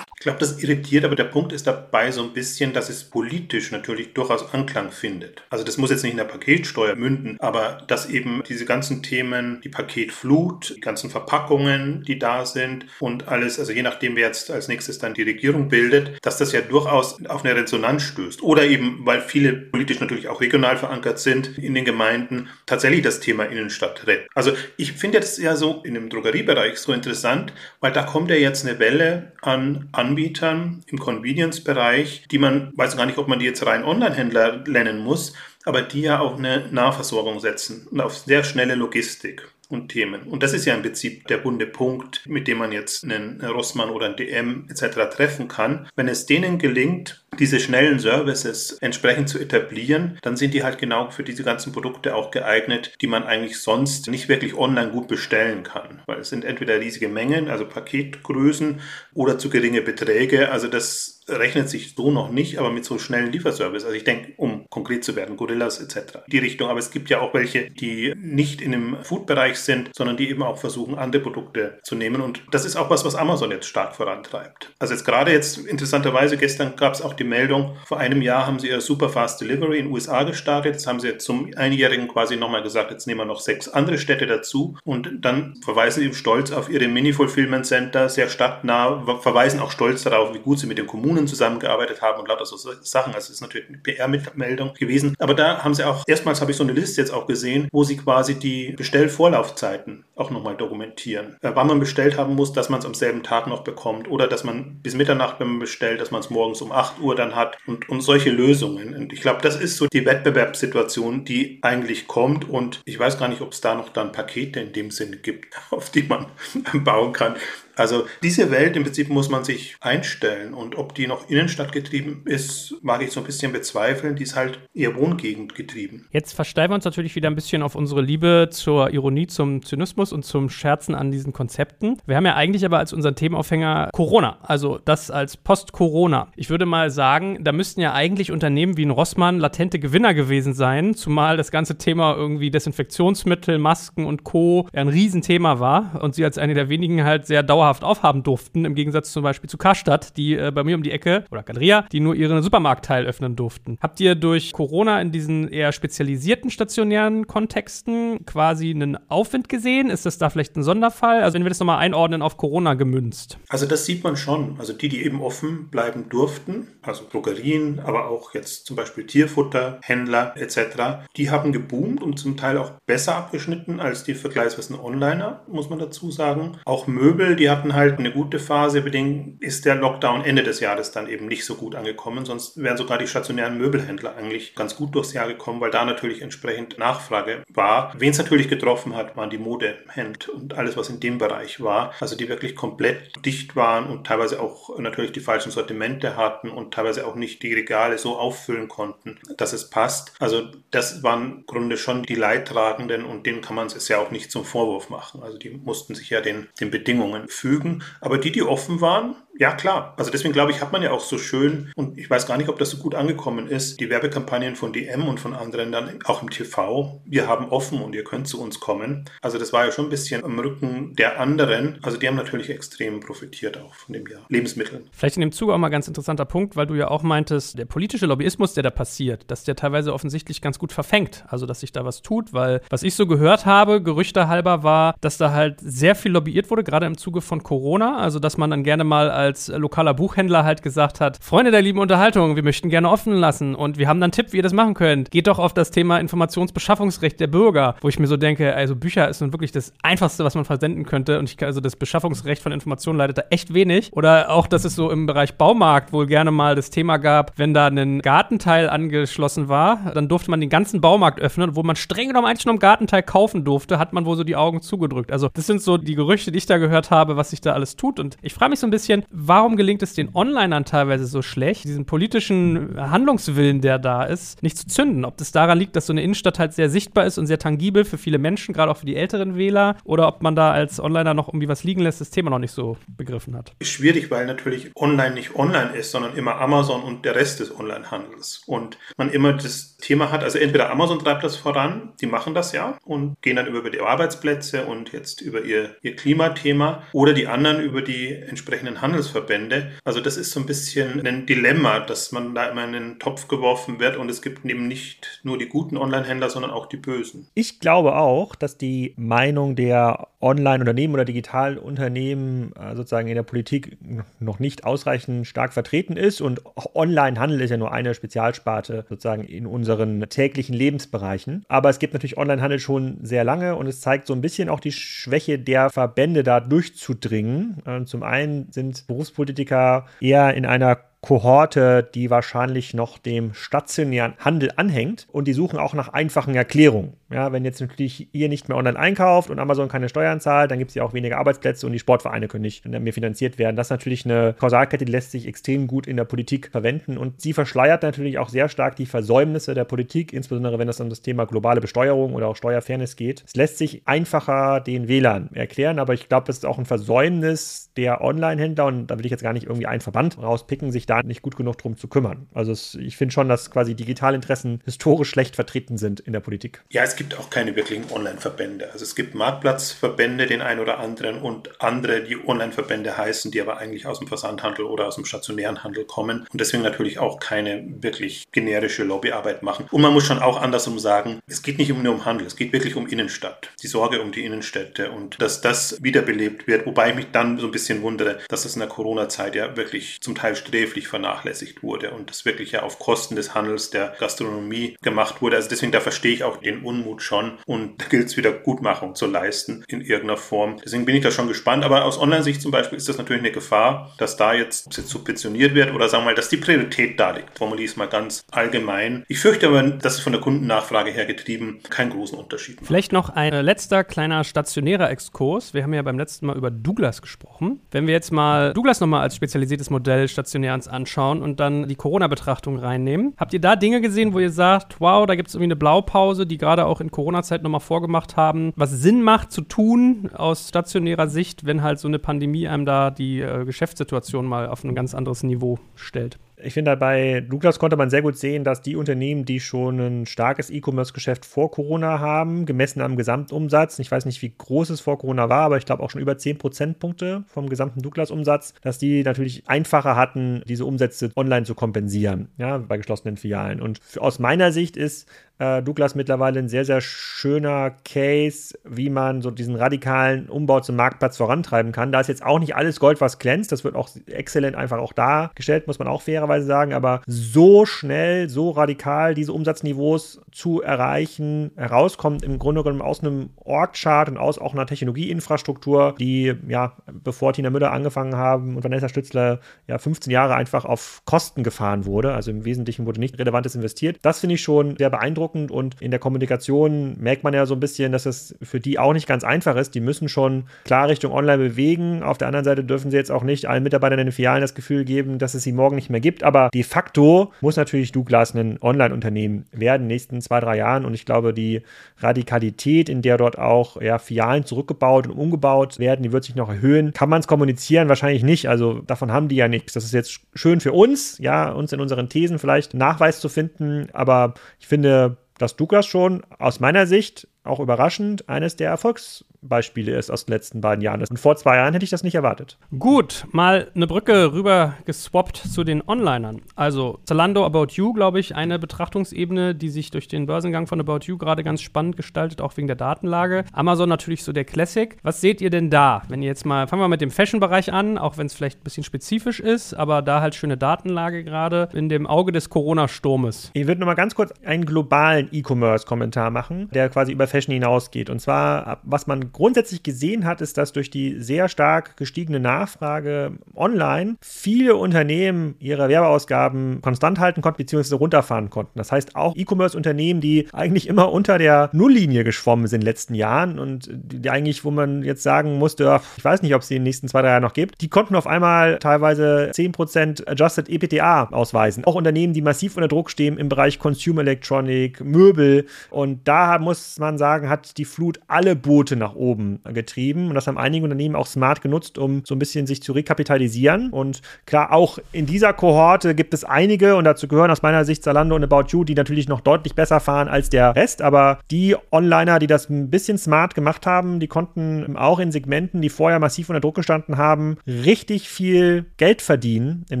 Ich glaube, das irritiert, aber der Punkt ist dabei so ein bisschen, dass es politisch natürlich durchaus Anklang findet. Also das muss jetzt nicht in der Paketsteuer münden, aber dass eben diese ganzen Themen, die Paketflut, die ganzen Verpackungen, die da sind und alles, also je nachdem, wer jetzt als nächstes dann die Regierung bildet, dass das ja durchaus auf eine Resonanz stößt. Oder eben, weil viele politisch natürlich auch regional verankert sind in den Gemeinden, tatsächlich das Thema Innenstadt retten. Also ich finde das ja so in dem Drogeriebereich so interessant, weil da kommt ja jetzt eine Welle an, an Anbietern im Convenience-Bereich, die man, weiß gar nicht, ob man die jetzt rein Online-Händler nennen muss, aber die ja auf eine Nahversorgung setzen und auf sehr schnelle Logistik und Themen. Und das ist ja im Prinzip der bunte Punkt, mit dem man jetzt einen Rossmann oder einen DM etc. treffen kann. Wenn es denen gelingt, diese schnellen Services entsprechend zu etablieren, dann sind die halt genau für diese ganzen Produkte auch geeignet, die man eigentlich sonst nicht wirklich online gut bestellen kann. Weil es sind entweder riesige Mengen, also Paketgrößen oder zu geringe Beträge. Also das rechnet sich so noch nicht, aber mit so schnellen Lieferservice. Also ich denke, um konkret zu werden, Gorillas etc. Die Richtung. Aber es gibt ja auch welche, die nicht in dem Food-Bereich sind, sondern die eben auch versuchen, andere Produkte zu nehmen. Und das ist auch was, was Amazon jetzt stark vorantreibt. Also jetzt gerade jetzt interessanterweise, gestern gab es auch die Meldung, vor einem Jahr haben sie ihr Superfast Delivery in den USA gestartet. Jetzt haben sie zum Einjährigen quasi nochmal gesagt, jetzt nehmen wir noch sechs andere Städte dazu. Und dann verweisen sie stolz auf ihre Mini-Fulfillment Center, sehr stadtnah, verweisen auch stolz darauf, wie gut sie mit den Kommunen Kommunen zusammengearbeitet haben und lauter so Sachen. Also es ist natürlich eine PR-Meldung gewesen. Aber da haben sie auch, erstmals habe ich so eine Liste jetzt auch gesehen, wo sie quasi die Bestellvorlaufzeiten auch nochmal dokumentieren. Äh, wann man bestellt haben muss, dass man es am selben Tag noch bekommt oder dass man bis Mitternacht, wenn man bestellt, dass man es morgens um 8 Uhr dann hat und, und solche Lösungen. Und ich glaube, das ist so die Wettbewerbssituation, die eigentlich kommt und ich weiß gar nicht, ob es da noch dann Pakete in dem Sinne gibt, [LAUGHS] auf die man [LAUGHS] bauen kann. Also diese Welt im Prinzip muss man sich einstellen und ob die noch Innenstadt getrieben ist, mag ich so ein bisschen bezweifeln. Die ist halt eher Wohngegend getrieben. Jetzt versteifen wir uns natürlich wieder ein bisschen auf unsere Liebe zur Ironie, zum Zynismus und zum Scherzen an diesen Konzepten. Wir haben ja eigentlich aber als unseren Themenaufhänger Corona, also das als Post-Corona. Ich würde mal sagen, da müssten ja eigentlich Unternehmen wie ein Rossmann latente Gewinner gewesen sein, zumal das ganze Thema irgendwie Desinfektionsmittel, Masken und Co. ein Riesenthema war und sie als eine der wenigen halt sehr dauerhaft dauerhaft aufhaben durften, im Gegensatz zum Beispiel zu Karstadt, die äh, bei mir um die Ecke, oder Galeria, die nur ihren Supermarktteil öffnen durften. Habt ihr durch Corona in diesen eher spezialisierten stationären Kontexten quasi einen Aufwind gesehen? Ist das da vielleicht ein Sonderfall? Also wenn wir das nochmal einordnen auf Corona gemünzt. Also das sieht man schon. Also die, die eben offen bleiben durften, also Drogerien, aber auch jetzt zum Beispiel Tierfutter, Händler etc., die haben geboomt und zum Teil auch besser abgeschnitten als die vergleichsweise Onliner, muss man dazu sagen. Auch Möbel, die hatten halt eine gute Phase, bedingt ist der Lockdown Ende des Jahres dann eben nicht so gut angekommen, sonst wären sogar die stationären Möbelhändler eigentlich ganz gut durchs Jahr gekommen, weil da natürlich entsprechend Nachfrage war. Wen es natürlich getroffen hat, waren die Modehändler und alles, was in dem Bereich war, also die wirklich komplett dicht waren und teilweise auch natürlich die falschen Sortimente hatten und teilweise auch nicht die Regale so auffüllen konnten, dass es passt. Also das waren im Grunde schon die Leidtragenden und denen kann man es ja auch nicht zum Vorwurf machen. Also die mussten sich ja den, den Bedingungen fügen. Aber die, die offen waren, ja, klar. Also deswegen glaube ich, hat man ja auch so schön, und ich weiß gar nicht, ob das so gut angekommen ist, die Werbekampagnen von DM und von anderen dann auch im TV. Wir haben offen und ihr könnt zu uns kommen. Also das war ja schon ein bisschen am Rücken der anderen. Also die haben natürlich extrem profitiert auch von dem Jahr. Lebensmitteln. Vielleicht in dem Zuge auch mal ganz interessanter Punkt, weil du ja auch meintest, der politische Lobbyismus, der da passiert, dass der teilweise offensichtlich ganz gut verfängt. Also dass sich da was tut, weil was ich so gehört habe, Gerüchte halber war, dass da halt sehr viel lobbyiert wurde, gerade im Zuge von Corona. Also dass man dann gerne mal als lokaler Buchhändler halt gesagt hat, Freunde der lieben Unterhaltung, wir möchten gerne offen lassen und wir haben dann einen Tipp, wie ihr das machen könnt. Geht doch auf das Thema Informationsbeschaffungsrecht der Bürger, wo ich mir so denke, also Bücher ist nun wirklich das Einfachste, was man versenden könnte und ich, also das Beschaffungsrecht von Informationen leidet da echt wenig. Oder auch, dass es so im Bereich Baumarkt wohl gerne mal das Thema gab, wenn da ein Gartenteil angeschlossen war, dann durfte man den ganzen Baumarkt öffnen, wo man streng genommen eigentlich nur einen Gartenteil kaufen durfte, hat man wohl so die Augen zugedrückt. Also das sind so die Gerüchte, die ich da gehört habe, was sich da alles tut. Und ich frage mich so ein bisschen, warum gelingt es den Onlinern teilweise so schlecht, diesen politischen Handlungswillen, der da ist, nicht zu zünden? Ob das daran liegt, dass so eine Innenstadt halt sehr sichtbar ist und sehr tangibel für viele Menschen, gerade auch für die älteren Wähler, oder ob man da als Onliner noch irgendwie was liegen lässt, das Thema noch nicht so begriffen hat. Schwierig, weil natürlich online nicht online ist, sondern immer Amazon und der Rest des Onlinehandels. Und man immer das Thema hat, also entweder Amazon treibt das voran, die machen das ja und gehen dann über die Arbeitsplätze und jetzt über ihr, ihr Klimathema oder die anderen über die entsprechenden Handelsverbände. Also das ist so ein bisschen ein Dilemma, dass man da immer in den Topf geworfen wird und es gibt eben nicht nur die guten Online-Händler, sondern auch die bösen. Ich glaube auch, dass die Meinung der Online-Unternehmen oder Digitalunternehmen äh, sozusagen in der Politik noch nicht ausreichend stark vertreten ist und Online-Handel ist ja nur eine Spezialsparte sozusagen in unseren täglichen Lebensbereichen. Aber es gibt natürlich Online-Handel schon sehr lange und es zeigt so ein bisschen auch die Schwäche der Verbände da durchzudringen. Äh, zum einen sind Berufspolitiker eher in einer Kohorte, die wahrscheinlich noch dem stationären Handel anhängt und die suchen auch nach einfachen Erklärungen. Ja, wenn jetzt natürlich ihr nicht mehr online einkauft und Amazon keine Steuern zahlt, dann gibt es ja auch weniger Arbeitsplätze und die Sportvereine können nicht mehr finanziert werden. Das ist natürlich eine Kausalkette, die lässt sich extrem gut in der Politik verwenden und sie verschleiert natürlich auch sehr stark die Versäumnisse der Politik, insbesondere wenn es um das Thema globale Besteuerung oder auch Steuerfairness geht. Es lässt sich einfacher den Wählern erklären, aber ich glaube, das ist auch ein Versäumnis der Online-Händler und da will ich jetzt gar nicht irgendwie einen Verband rauspicken, sich da da nicht gut genug drum zu kümmern. Also es, ich finde schon, dass quasi Digitalinteressen historisch schlecht vertreten sind in der Politik. Ja, es gibt auch keine wirklichen Online-Verbände. Also es gibt Marktplatzverbände, den einen oder anderen und andere, die Online-Verbände heißen, die aber eigentlich aus dem Versandhandel oder aus dem stationären Handel kommen und deswegen natürlich auch keine wirklich generische Lobbyarbeit machen. Und man muss schon auch andersrum sagen, es geht nicht nur um Handel, es geht wirklich um Innenstadt. Die Sorge um die Innenstädte und dass das wiederbelebt wird, wobei ich mich dann so ein bisschen wundere, dass das in der Corona-Zeit ja wirklich zum Teil sträflich vernachlässigt wurde und das wirklich ja auf Kosten des Handels der Gastronomie gemacht wurde. Also deswegen, da verstehe ich auch den Unmut schon und da gilt es wieder Gutmachung zu leisten in irgendeiner Form. Deswegen bin ich da schon gespannt, aber aus Online-Sicht zum Beispiel ist das natürlich eine Gefahr, dass da jetzt, jetzt subventioniert wird oder sagen wir mal, dass die Priorität da liegt. Formuliere es mal ganz allgemein. Ich fürchte aber, dass es von der Kundennachfrage her getrieben keinen großen Unterschied macht. Vielleicht noch ein letzter kleiner stationärer Exkurs. Wir haben ja beim letzten Mal über Douglas gesprochen. Wenn wir jetzt mal Douglas nochmal als spezialisiertes Modell stationär ans anschauen und dann die Corona-Betrachtung reinnehmen. Habt ihr da Dinge gesehen, wo ihr sagt, wow, da gibt es irgendwie eine Blaupause, die gerade auch in Corona-Zeit nochmal vorgemacht haben, was Sinn macht zu tun aus stationärer Sicht, wenn halt so eine Pandemie einem da die äh, Geschäftssituation mal auf ein ganz anderes Niveau stellt? Ich finde, bei Douglas konnte man sehr gut sehen, dass die Unternehmen, die schon ein starkes E-Commerce-Geschäft vor Corona haben, gemessen am Gesamtumsatz, ich weiß nicht, wie groß es vor Corona war, aber ich glaube auch schon über 10 Prozentpunkte vom gesamten Douglas-Umsatz, dass die natürlich einfacher hatten, diese Umsätze online zu kompensieren, ja, bei geschlossenen Filialen. Und aus meiner Sicht ist äh, Douglas mittlerweile ein sehr, sehr schöner Case, wie man so diesen radikalen Umbau zum Marktplatz vorantreiben kann. Da ist jetzt auch nicht alles Gold, was glänzt. Das wird auch exzellent einfach auch dargestellt, muss man auch fairerweise sagen. Aber so schnell, so radikal diese Umsatzniveaus zu erreichen, herauskommt im Grunde genommen aus einem Org-Chart und aus auch einer Technologieinfrastruktur, die ja, bevor Tina Müller angefangen haben und Vanessa Stützler ja 15 Jahre einfach auf Kosten gefahren wurde. Also im Wesentlichen wurde nicht Relevantes investiert. Das finde ich schon sehr beeindruckend beeindruckend und in der Kommunikation merkt man ja so ein bisschen, dass es für die auch nicht ganz einfach ist. Die müssen schon klar Richtung Online bewegen. Auf der anderen Seite dürfen sie jetzt auch nicht allen Mitarbeitern in den Filialen das Gefühl geben, dass es sie morgen nicht mehr gibt. Aber de facto muss natürlich Douglas ein Online-Unternehmen werden in den nächsten zwei, drei Jahren. Und ich glaube, die Radikalität, in der dort auch ja, Filialen zurückgebaut und umgebaut werden, die wird sich noch erhöhen. Kann man es kommunizieren? Wahrscheinlich nicht. Also davon haben die ja nichts. Das ist jetzt schön für uns, ja, uns in unseren Thesen vielleicht Nachweis zu finden. Aber ich finde, dass Douglas schon aus meiner Sicht auch überraschend eines der Erfolgsbeispiele ist aus den letzten beiden Jahren. Und vor zwei Jahren hätte ich das nicht erwartet. Gut, mal eine Brücke rüber geswappt zu den Onlinern. Also Zalando About You, glaube ich, eine Betrachtungsebene, die sich durch den Börsengang von About You gerade ganz spannend gestaltet, auch wegen der Datenlage. Amazon natürlich so der Classic. Was seht ihr denn da? Wenn ihr jetzt mal, fangen wir mit dem Fashion-Bereich an, auch wenn es vielleicht ein bisschen spezifisch ist, aber da halt schöne Datenlage gerade in dem Auge des Corona-Sturmes. Ich würde nochmal ganz kurz einen globalen E-Commerce-Kommentar machen, der quasi über Fashion hinausgeht. Und zwar, was man grundsätzlich gesehen hat, ist, dass durch die sehr stark gestiegene Nachfrage online viele Unternehmen ihre Werbeausgaben konstant halten konnten bzw. runterfahren konnten. Das heißt, auch E-Commerce-Unternehmen, die eigentlich immer unter der Nulllinie geschwommen sind in den letzten Jahren und die eigentlich, wo man jetzt sagen musste, ich weiß nicht, ob es die in den nächsten zwei, drei Jahren noch gibt, die konnten auf einmal teilweise 10% Adjusted EPTA ausweisen. Auch Unternehmen, die massiv unter Druck stehen im Bereich Consumer Electronic, Möbel. Und da muss man sagen, hat die Flut alle Boote nach oben getrieben. Und das haben einige Unternehmen auch smart genutzt, um so ein bisschen sich zu rekapitalisieren. Und klar, auch in dieser Kohorte gibt es einige, und dazu gehören aus meiner Sicht Zalando und About You, die natürlich noch deutlich besser fahren als der Rest. Aber die Onliner, die das ein bisschen smart gemacht haben, die konnten auch in Segmenten, die vorher massiv unter Druck gestanden haben, richtig viel Geld verdienen im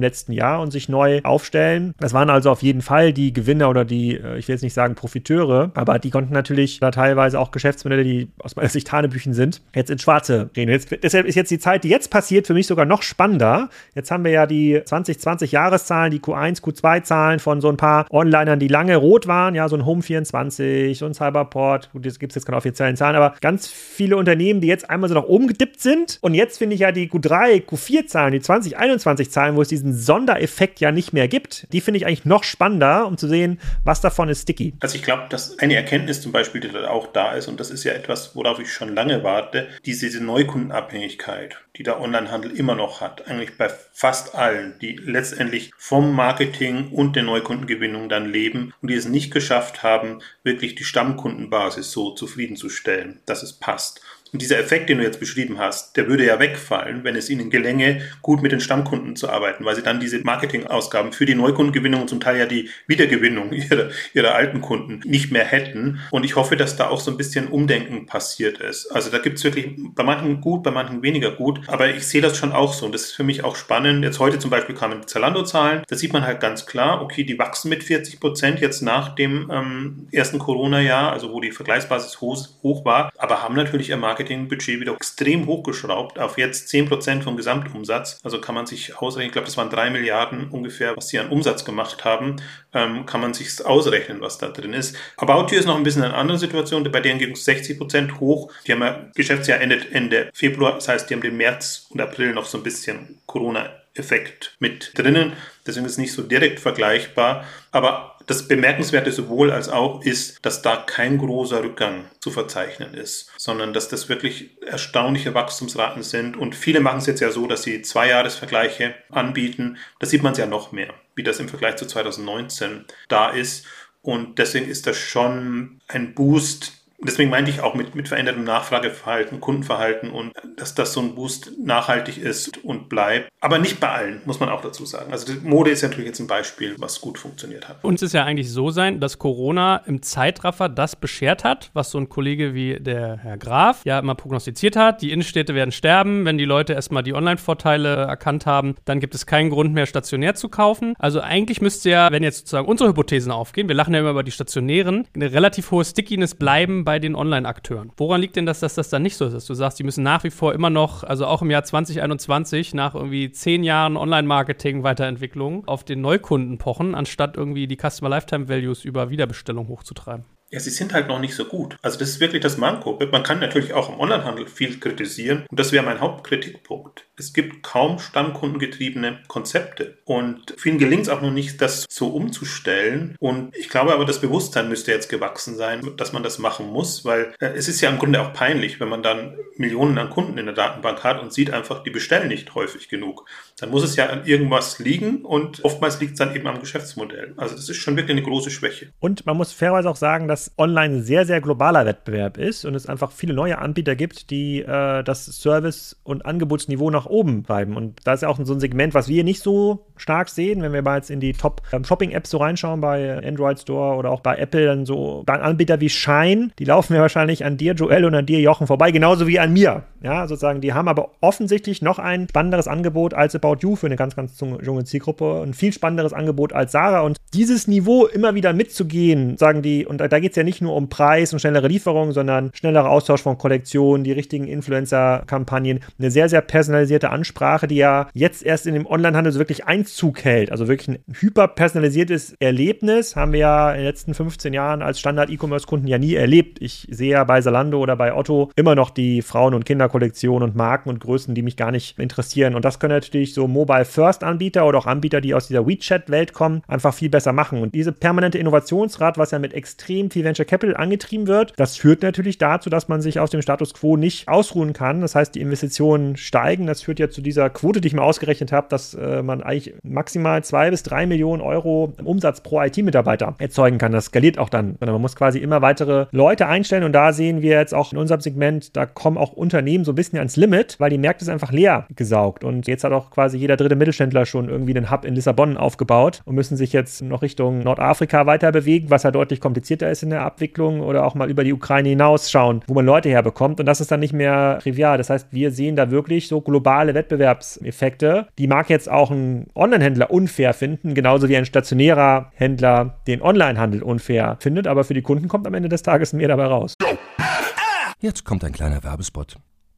letzten Jahr und sich neu aufstellen. Das waren also auf jeden Fall die Gewinner oder die, äh, ich will jetzt nicht sagen Profiteure, aber die konnten natürlich da teilweise auch Geschäftsmodelle, die aus meiner Sicht Hanebüchen sind, jetzt ins Schwarze drehen. Jetzt, deshalb ist jetzt die Zeit, die jetzt passiert, für mich sogar noch spannender. Jetzt haben wir ja die 2020 Jahreszahlen, die Q1, Q2-Zahlen von so ein paar Onlinern, die lange rot waren, ja, so ein Home24, so ein Cyberport, gut, jetzt gibt es jetzt keine offiziellen Zahlen, aber ganz viele Unternehmen, die jetzt einmal so nach oben gedippt sind. Und jetzt finde ich ja die Q3, Q4-Zahlen, die 2021-Zahlen, wo es diesen Sondereffekt ja nicht mehr gibt, die finde ich eigentlich noch spannender, um zu sehen, was davon ist sticky. Also ich glaube, dass eine Erkenntnis zum Beispiel, die da auch da ist, und das ist ja etwas, worauf ich schon lange warte, diese, diese Neukundenabhängigkeit, die der Onlinehandel immer noch hat, eigentlich bei fast allen, die letztendlich vom Marketing und der Neukundengewinnung dann leben und die es nicht geschafft haben, wirklich die Stammkundenbasis so zufriedenzustellen, dass es passt. Und dieser Effekt, den du jetzt beschrieben hast, der würde ja wegfallen, wenn es ihnen gelänge, gut mit den Stammkunden zu arbeiten, weil sie dann diese Marketingausgaben für die Neukundengewinnung und zum Teil ja die Wiedergewinnung ihrer, ihrer alten Kunden nicht mehr hätten. Und ich hoffe, dass da auch so ein bisschen Umdenken passiert ist. Also da gibt es wirklich bei manchen gut, bei manchen weniger gut. Aber ich sehe das schon auch so. Und das ist für mich auch spannend. Jetzt heute zum Beispiel kamen die Zalando-Zahlen. Da sieht man halt ganz klar, okay, die wachsen mit 40 Prozent jetzt nach dem ähm, ersten Corona-Jahr, also wo die Vergleichsbasis hoch, hoch war, aber haben natürlich ihr Marketing Marketingbudget wieder extrem hochgeschraubt auf jetzt 10% vom Gesamtumsatz. Also kann man sich ausrechnen, ich glaube, das waren 3 Milliarden ungefähr, was sie an Umsatz gemacht haben, ähm, kann man sich ausrechnen, was da drin ist. About You ist noch ein bisschen eine andere Situation, bei denen ging es 60% hoch. Die haben ja Geschäftsjahr endet Ende Februar, das heißt, die haben den März und April noch so ein bisschen Corona Effekt mit drinnen. Deswegen ist es nicht so direkt vergleichbar. Aber das Bemerkenswerte sowohl als auch ist, dass da kein großer Rückgang zu verzeichnen ist, sondern dass das wirklich erstaunliche Wachstumsraten sind. Und viele machen es jetzt ja so, dass sie Zweijahresvergleiche anbieten. Da sieht man es ja noch mehr, wie das im Vergleich zu 2019 da ist. Und deswegen ist das schon ein Boost, deswegen meinte ich auch mit, mit verändertem Nachfrageverhalten, Kundenverhalten und dass das so ein Boost nachhaltig ist und bleibt. Aber nicht bei allen, muss man auch dazu sagen. Also Mode ist ja natürlich jetzt ein Beispiel, was gut funktioniert hat. Uns ist ja eigentlich so sein, dass Corona im Zeitraffer das beschert hat, was so ein Kollege wie der Herr Graf ja immer prognostiziert hat. Die Innenstädte werden sterben, wenn die Leute erstmal die Online-Vorteile erkannt haben, dann gibt es keinen Grund mehr stationär zu kaufen. Also eigentlich müsste ja, wenn jetzt sozusagen unsere Hypothesen aufgehen, wir lachen ja immer über die stationären, eine relativ hohe Stickiness bleiben bei bei den Online-Akteuren. Woran liegt denn, dass, dass das dann nicht so ist? Dass du sagst, die müssen nach wie vor immer noch, also auch im Jahr 2021, nach irgendwie zehn Jahren Online-Marketing-Weiterentwicklung, auf den Neukunden pochen, anstatt irgendwie die Customer Lifetime Values über Wiederbestellung hochzutreiben? Ja, sie sind halt noch nicht so gut. Also das ist wirklich das Manko. Man kann natürlich auch im Onlinehandel viel kritisieren und das wäre mein Hauptkritikpunkt. Es gibt kaum stammkundengetriebene Konzepte und vielen gelingt es auch noch nicht, das so umzustellen. Und ich glaube aber, das Bewusstsein müsste jetzt gewachsen sein, dass man das machen muss, weil äh, es ist ja im Grunde auch peinlich, wenn man dann Millionen an Kunden in der Datenbank hat und sieht einfach, die bestellen nicht häufig genug. Dann muss es ja an irgendwas liegen und oftmals liegt es dann eben am Geschäftsmodell. Also das ist schon wirklich eine große Schwäche. Und man muss fairerweise auch sagen, dass online ein sehr, sehr globaler Wettbewerb ist und es einfach viele neue Anbieter gibt, die äh, das Service- und Angebotsniveau nach oben treiben. Und da ist ja auch so ein Segment, was wir nicht so stark sehen, wenn wir mal jetzt in die Top-Shopping-Apps so reinschauen bei Android Store oder auch bei Apple, dann so dann Anbieter wie Shine, die laufen ja wahrscheinlich an dir, Joel, und an dir, Jochen, vorbei, genauso wie an mir. Ja, sozusagen, die haben aber offensichtlich noch ein spannenderes Angebot als About You für eine ganz, ganz junge Zielgruppe. Ein viel spannenderes Angebot als Sarah. Und dieses Niveau immer wieder mitzugehen, sagen die, und da geht es ja nicht nur um Preis und schnellere Lieferung, sondern schneller Austausch von Kollektionen, die richtigen Influencer-Kampagnen, eine sehr, sehr personalisierte Ansprache, die ja jetzt erst in dem Onlinehandel so wirklich Einzug hält. Also wirklich ein hyperpersonalisiertes Erlebnis haben wir ja in den letzten 15 Jahren als Standard-E-Commerce-Kunden ja nie erlebt. Ich sehe ja bei Salando oder bei Otto immer noch die Frauen- und Kinderkollektionen und Marken und Größen, die mich gar nicht interessieren. Und das können natürlich so Mobile-First-Anbieter oder auch Anbieter, die aus dieser WeChat-Welt kommen, einfach viel besser machen. Und diese permanente Innovationsrat, was ja mit extrem viel Venture Capital angetrieben wird, das führt natürlich dazu, dass man sich aus dem Status quo nicht ausruhen kann. Das heißt, die Investitionen steigen. Das führt ja zu dieser Quote, die ich mir ausgerechnet habe, dass äh, man eigentlich maximal zwei bis drei Millionen Euro Umsatz pro IT-Mitarbeiter erzeugen kann. Das skaliert auch dann. Man muss quasi immer weitere Leute einstellen und da sehen wir jetzt auch in unserem Segment, da kommen auch Unternehmen so ein bisschen ans Limit, weil die Märkte sind einfach leer gesaugt. Und jetzt hat auch quasi jeder dritte Mittelständler schon irgendwie einen Hub in Lissabon aufgebaut und müssen sich jetzt noch Richtung Nordafrika weiter bewegen, was ja deutlich komplizierter ist in der Abwicklung oder auch mal über die Ukraine hinausschauen, wo man Leute herbekommt. Und das ist dann nicht mehr trivial. Das heißt, wir sehen da wirklich so globale Wettbewerbseffekte. Die mag jetzt auch ein Online-Händler unfair finden, genauso wie ein stationärer Händler den Online-Handel unfair findet. Aber für die Kunden kommt am Ende des Tages mehr dabei raus. Jetzt kommt ein kleiner Werbespot.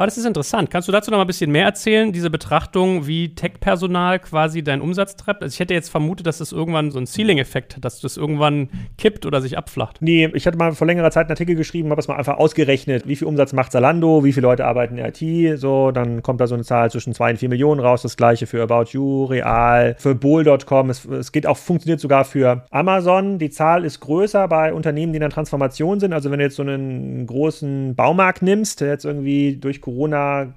Aber das ist interessant. Kannst du dazu noch mal ein bisschen mehr erzählen, diese Betrachtung, wie Tech-Personal quasi deinen Umsatz treibt? Also ich hätte jetzt vermutet, dass das irgendwann so ein Ceiling-Effekt hat, dass das irgendwann kippt oder sich abflacht. Nee, ich hatte mal vor längerer Zeit einen Artikel geschrieben, habe es mal einfach ausgerechnet, wie viel Umsatz macht Zalando, wie viele Leute arbeiten in IT, so, dann kommt da so eine Zahl zwischen 2 und 4 Millionen raus, das gleiche für About You, Real, für Bowl.com, es, es geht auch, funktioniert sogar für Amazon, die Zahl ist größer bei Unternehmen, die in der Transformation sind, also wenn du jetzt so einen großen Baumarkt nimmst, der jetzt irgendwie durch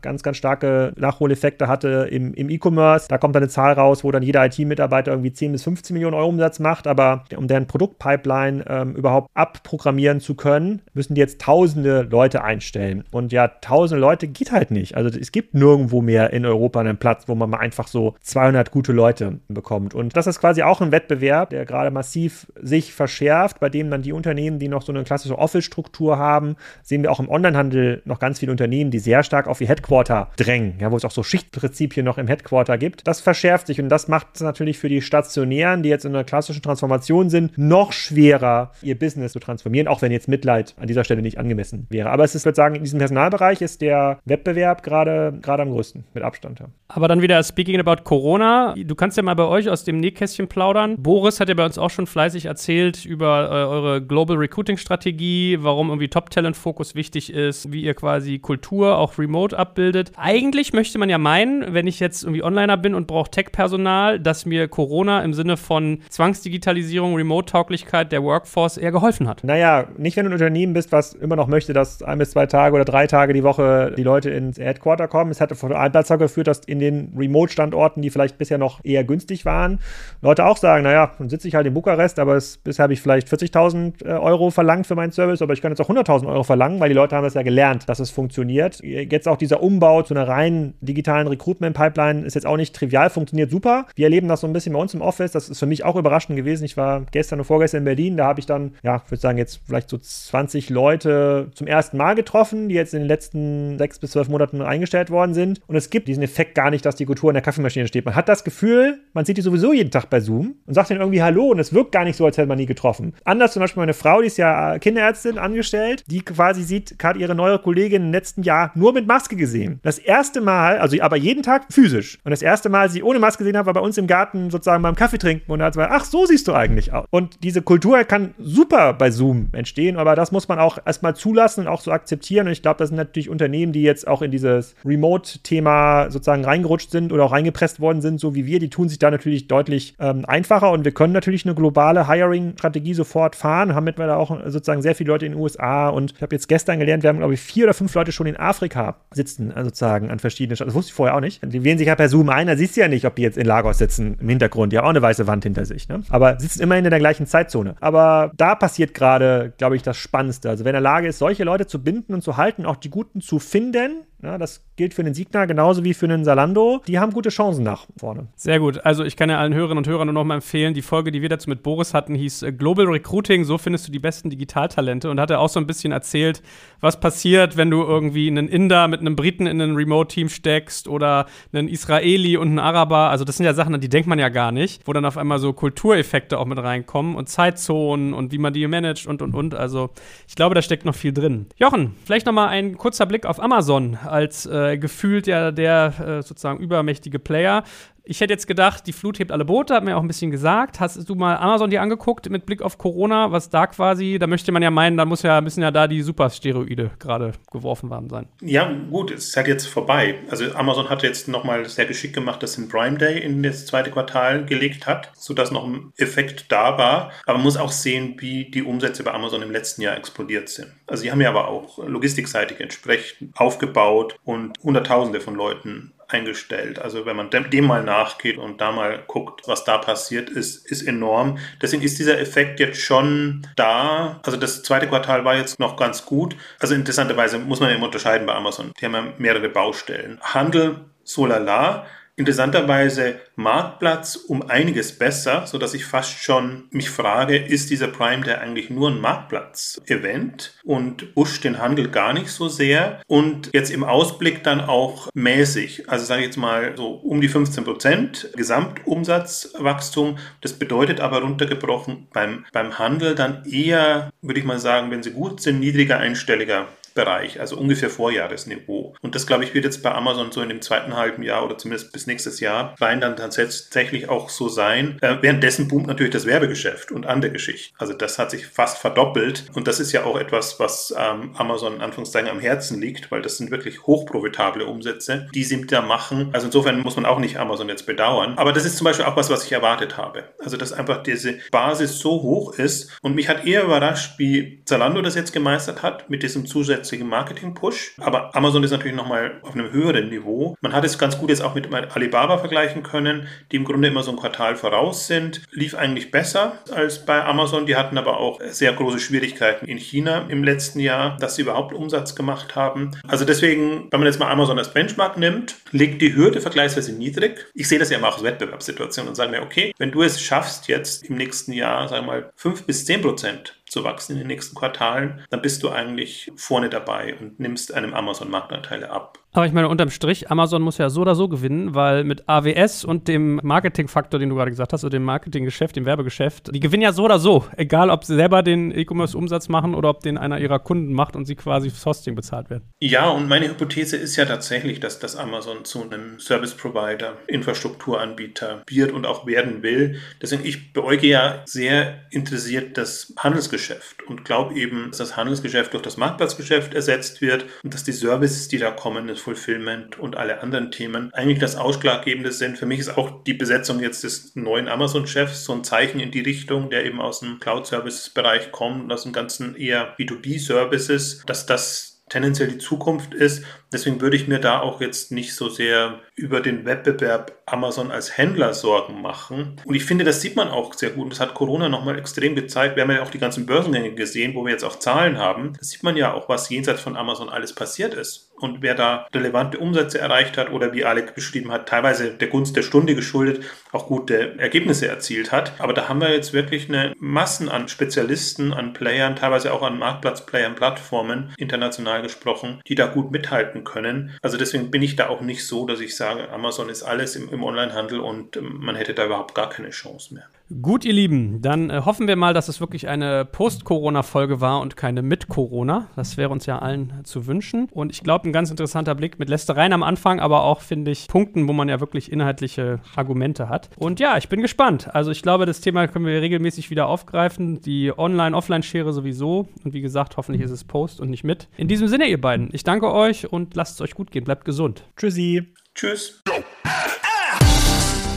ganz, ganz starke Nachholeffekte hatte im, im E-Commerce. Da kommt dann eine Zahl raus, wo dann jeder IT-Mitarbeiter irgendwie 10 bis 15 Millionen Euro Umsatz macht. Aber um deren Produktpipeline ähm, überhaupt abprogrammieren zu können, müssen die jetzt tausende Leute einstellen. Und ja, tausende Leute geht halt nicht. Also es gibt nirgendwo mehr in Europa einen Platz, wo man mal einfach so 200 gute Leute bekommt. Und das ist quasi auch ein Wettbewerb, der gerade massiv sich verschärft, bei dem dann die Unternehmen, die noch so eine klassische Office-Struktur haben, sehen wir auch im Onlinehandel noch ganz viele Unternehmen, die sehr stark auf ihr Headquarter drängen, ja, wo es auch so Schichtprinzipien noch im Headquarter gibt. Das verschärft sich und das macht es natürlich für die Stationären, die jetzt in einer klassischen Transformation sind, noch schwerer, ihr Business zu transformieren, auch wenn jetzt Mitleid an dieser Stelle nicht angemessen wäre. Aber es ist, würde sagen, in diesem Personalbereich ist der Wettbewerb gerade gerade am größten, mit Abstand. Ja. Aber dann wieder speaking about Corona. Du kannst ja mal bei euch aus dem Nähkästchen plaudern. Boris hat ja bei uns auch schon fleißig erzählt über äh, eure Global Recruiting Strategie, warum irgendwie Top Talent Fokus wichtig ist, wie ihr quasi Kultur auch remote abbildet. Eigentlich möchte man ja meinen, wenn ich jetzt irgendwie Onliner bin und brauche Tech-Personal, dass mir Corona im Sinne von Zwangsdigitalisierung, Remote-Tauglichkeit der Workforce eher geholfen hat. Naja, nicht wenn du ein Unternehmen bist, was immer noch möchte, dass ein bis zwei Tage oder drei Tage die Woche die Leute ins Headquarter kommen. Es hatte dazu geführt, dass in den Remote-Standorten, die vielleicht bisher noch eher günstig waren, Leute auch sagen, naja, dann sitze ich halt in Bukarest, aber es, bisher habe ich vielleicht 40.000 Euro verlangt für meinen Service, aber ich kann jetzt auch 100.000 Euro verlangen, weil die Leute haben das ja gelernt, dass es funktioniert jetzt auch dieser Umbau zu einer rein digitalen Recruitment-Pipeline ist jetzt auch nicht trivial, funktioniert super. Wir erleben das so ein bisschen bei uns im Office. Das ist für mich auch überraschend gewesen. Ich war gestern und vorgestern in Berlin. Da habe ich dann, ja, ich würde sagen, jetzt vielleicht so 20 Leute zum ersten Mal getroffen, die jetzt in den letzten sechs bis zwölf Monaten eingestellt worden sind. Und es gibt diesen Effekt gar nicht, dass die Kultur in der Kaffeemaschine steht. Man hat das Gefühl, man sieht die sowieso jeden Tag bei Zoom und sagt dann irgendwie Hallo und es wirkt gar nicht so, als hätte man nie getroffen. Anders zum Beispiel meine Frau, die ist ja Kinderärztin angestellt, die quasi sieht, gerade ihre neue Kollegin im letzten Jahr nur mit Maske gesehen. Das erste Mal, also aber jeden Tag physisch. Und das erste Mal, sie ohne Maske gesehen hat, war bei uns im Garten sozusagen beim Kaffee trinken und da hat ach, so siehst du eigentlich aus. Und diese Kultur kann super bei Zoom entstehen, aber das muss man auch erstmal zulassen und auch so akzeptieren. Und ich glaube, das sind natürlich Unternehmen, die jetzt auch in dieses Remote-Thema sozusagen reingerutscht sind oder auch reingepresst worden sind, so wie wir, die tun sich da natürlich deutlich ähm, einfacher und wir können natürlich eine globale Hiring-Strategie sofort fahren, haben mittlerweile auch sozusagen sehr viele Leute in den USA und ich habe jetzt gestern gelernt, wir haben glaube ich vier oder fünf Leute schon in Afrika sitzen, also sozusagen an verschiedenen Staaten. Das wusste ich vorher auch nicht. Die wählen sich ja per Zoom ein, da siehst du ja nicht, ob die jetzt in Lagos sitzen im Hintergrund. Die haben auch eine weiße Wand hinter sich, ne? aber sitzen immerhin in der gleichen Zeitzone. Aber da passiert gerade, glaube ich, das Spannendste. Also wenn in der Lage ist, solche Leute zu binden und zu halten, auch die Guten zu finden, ja, das gilt für den Signer genauso wie für den Salando. Die haben gute Chancen nach vorne. Sehr gut. Also ich kann ja allen Hörerinnen und Hörern nur noch mal empfehlen, die Folge, die wir dazu mit Boris hatten, hieß äh, Global Recruiting, so findest du die besten Digitaltalente und hat er auch so ein bisschen erzählt, was passiert, wenn du irgendwie einen Inder mit einem Briten in ein Remote-Team steckst oder einen Israeli und einen Araber. Also das sind ja Sachen, an die denkt man ja gar nicht, wo dann auf einmal so Kultureffekte auch mit reinkommen und Zeitzonen und wie man die managt und und und. Also ich glaube, da steckt noch viel drin. Jochen, vielleicht noch mal ein kurzer Blick auf Amazon als äh, gefühlt ja der äh, sozusagen übermächtige Player. Ich hätte jetzt gedacht, die Flut hebt alle Boote, hat mir auch ein bisschen gesagt. Hast du mal Amazon dir angeguckt mit Blick auf Corona, was da quasi, da möchte man ja meinen, da muss ja, müssen ja da die Supersteroide gerade geworfen worden sein. Ja, gut, es ist halt jetzt vorbei. Also Amazon hat jetzt nochmal sehr geschickt gemacht, dass den Prime Day in das zweite Quartal gelegt hat, sodass noch ein Effekt da war. Aber man muss auch sehen, wie die Umsätze bei Amazon im letzten Jahr explodiert sind. Also die haben ja aber auch logistikseitig entsprechend aufgebaut und Hunderttausende von Leuten eingestellt. Also wenn man dem mal nachgeht und da mal guckt, was da passiert ist, ist enorm. Deswegen ist dieser Effekt jetzt schon da. Also das zweite Quartal war jetzt noch ganz gut. Also interessanterweise muss man eben unterscheiden bei Amazon. Die haben ja mehrere Baustellen. Handel, so lala. Interessanterweise Marktplatz um einiges besser, so dass ich fast schon mich frage, ist dieser Prime Day eigentlich nur ein Marktplatz-Event? Und pusht den Handel gar nicht so sehr? Und jetzt im Ausblick dann auch mäßig, also sage ich jetzt mal so um die 15 Prozent Gesamtumsatzwachstum. Das bedeutet aber runtergebrochen beim, beim Handel dann eher, würde ich mal sagen, wenn sie gut sind, niedriger einstelliger Bereich, also ungefähr Vorjahresniveau. Und das, glaube ich, wird jetzt bei Amazon so in dem zweiten halben Jahr oder zumindest bis nächstes Jahr rein dann tatsächlich auch so sein. Äh, währenddessen boomt natürlich das Werbegeschäft und andere Geschichten. Also das hat sich fast verdoppelt und das ist ja auch etwas, was ähm, Amazon in Anführungszeichen am Herzen liegt, weil das sind wirklich hochprofitable Umsätze, die sie da machen. Also insofern muss man auch nicht Amazon jetzt bedauern. Aber das ist zum Beispiel auch was, was ich erwartet habe. Also dass einfach diese Basis so hoch ist und mich hat eher überrascht, wie Zalando das jetzt gemeistert hat mit diesem zusätzlichen zusätzlichen Marketing-Push. Aber Amazon ist natürlich nochmal auf einem höheren Niveau. Man hat es ganz gut jetzt auch mit Alibaba vergleichen können, die im Grunde immer so ein Quartal voraus sind. Lief eigentlich besser als bei Amazon. Die hatten aber auch sehr große Schwierigkeiten in China im letzten Jahr, dass sie überhaupt Umsatz gemacht haben. Also deswegen, wenn man jetzt mal Amazon als Benchmark nimmt, liegt die Hürde vergleichsweise niedrig. Ich sehe das ja immer auch als Wettbewerbssituation und sage mir, okay, wenn du es schaffst, jetzt im nächsten Jahr, sagen wir mal, 5 bis 10 Prozent zu wachsen in den nächsten Quartalen, dann bist du eigentlich vorne dabei und nimmst einem Amazon Marktanteile ab. Aber ich meine, unterm Strich, Amazon muss ja so oder so gewinnen, weil mit AWS und dem Marketingfaktor, den du gerade gesagt hast, oder dem Marketinggeschäft, dem Werbegeschäft, die gewinnen ja so oder so. Egal, ob sie selber den E-Commerce-Umsatz machen oder ob den einer ihrer Kunden macht und sie quasi fürs Hosting bezahlt werden. Ja, und meine Hypothese ist ja tatsächlich, dass das Amazon zu einem Service-Provider, Infrastrukturanbieter wird und auch werden will. Deswegen, ich beäuge ja sehr interessiert das Handelsgeschäft und glaube eben, dass das Handelsgeschäft durch das Marktplatzgeschäft ersetzt wird und dass die Services, die da kommen, Fulfillment und alle anderen Themen eigentlich das Ausschlaggebende sind. Für mich ist auch die Besetzung jetzt des neuen Amazon-Chefs so ein Zeichen in die Richtung, der eben aus dem Cloud-Services-Bereich kommt und aus dem ganzen eher B2B-Services, dass das tendenziell die Zukunft ist. Deswegen würde ich mir da auch jetzt nicht so sehr über den Wettbewerb Amazon als Händler Sorgen machen. Und ich finde, das sieht man auch sehr gut. Das hat Corona nochmal extrem gezeigt. Wir haben ja auch die ganzen Börsengänge gesehen, wo wir jetzt auch Zahlen haben. Das sieht man ja auch, was jenseits von Amazon alles passiert ist und wer da relevante Umsätze erreicht hat oder wie Alec beschrieben hat, teilweise der Gunst der Stunde geschuldet, auch gute Ergebnisse erzielt hat. Aber da haben wir jetzt wirklich eine Massen an Spezialisten, an Playern, teilweise auch an Marktplatzplayern, Plattformen, international gesprochen, die da gut mithalten können. Also deswegen bin ich da auch nicht so, dass ich sage, Amazon ist alles im, im Onlinehandel und ähm, man hätte da überhaupt gar keine Chance mehr. Gut, ihr Lieben, dann äh, hoffen wir mal, dass es wirklich eine Post-Corona-Folge war und keine mit Corona. Das wäre uns ja allen zu wünschen. Und ich glaube, ein ganz interessanter Blick mit Lästereien am Anfang, aber auch, finde ich, Punkten, wo man ja wirklich inhaltliche Argumente hat. Und ja, ich bin gespannt. Also ich glaube, das Thema können wir regelmäßig wieder aufgreifen. Die Online-Offline-Schere sowieso. Und wie gesagt, hoffentlich ist es Post und nicht mit. In diesem Sinne, ihr beiden, ich danke euch und lasst es euch gut gehen. Bleibt gesund. Tschüssi. Tschüss.